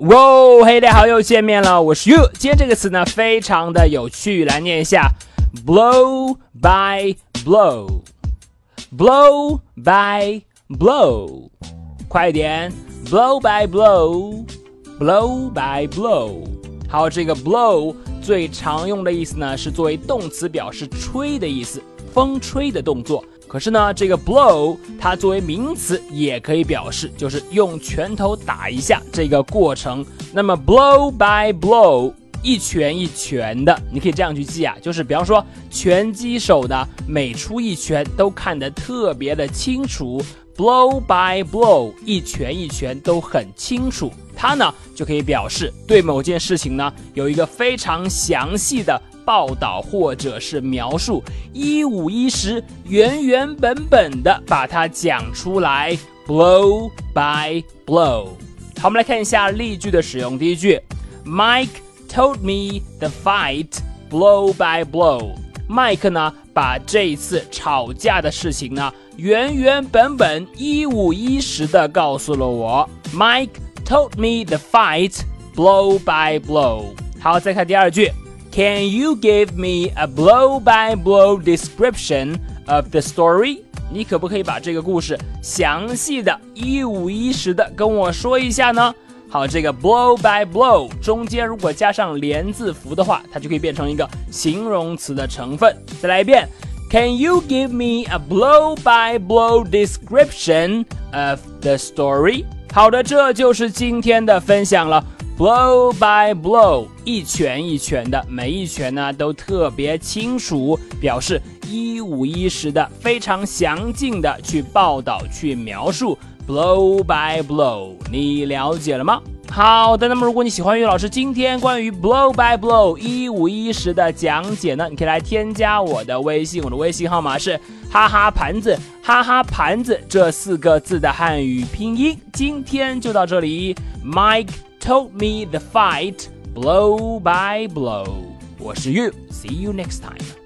哇，嘿，大家好，又见面了，我是 you。今天这个词呢，非常的有趣，来念一下，blow by blow，blow by blow，快点，blow by blow，blow by blow。好，这个 blow 最常用的意思呢，是作为动词表示吹的意思，风吹的动作。可是呢，这个 blow 它作为名词也可以表示，就是用拳头打一下这个过程。那么 blow by blow，一拳一拳的，你可以这样去记啊，就是比方说拳击手的每出一拳都看得特别的清楚，blow by blow，一拳一拳都很清楚。它呢就可以表示对某件事情呢有一个非常详细的。报道或者是描述，一五一十、原原本本的把它讲出来，blow by blow。好，我们来看一下例句的使用。第一句，Mike told me the fight blow by blow。Mike 呢，把这一次吵架的事情呢，原原本本、一五一十的告诉了我。Mike told me the fight blow by blow。好，再看第二句。Can you give me a blow-by-blow description of the story？你可不可以把这个故事详细的一五一十的跟我说一下呢？好，这个 blow-by-blow 中间如果加上连字符的话，它就可以变成一个形容词的成分。再来一遍，Can you give me a blow-by-blow description of the story？好的，这就是今天的分享了。Blow by blow，一拳一拳的，每一拳呢都特别清楚，表示一五一十的，非常详尽的去报道、去描述。Blow by blow，你了解了吗？好的，那么如果你喜欢于老师今天关于 blow by blow 一五一十的讲解呢，你可以来添加我的微信，我的微信号码是哈哈盘子，哈哈盘子这四个字的汉语拼音。今天就到这里，Mike。Told me the fight blow by blow. 我是 You，see you next time.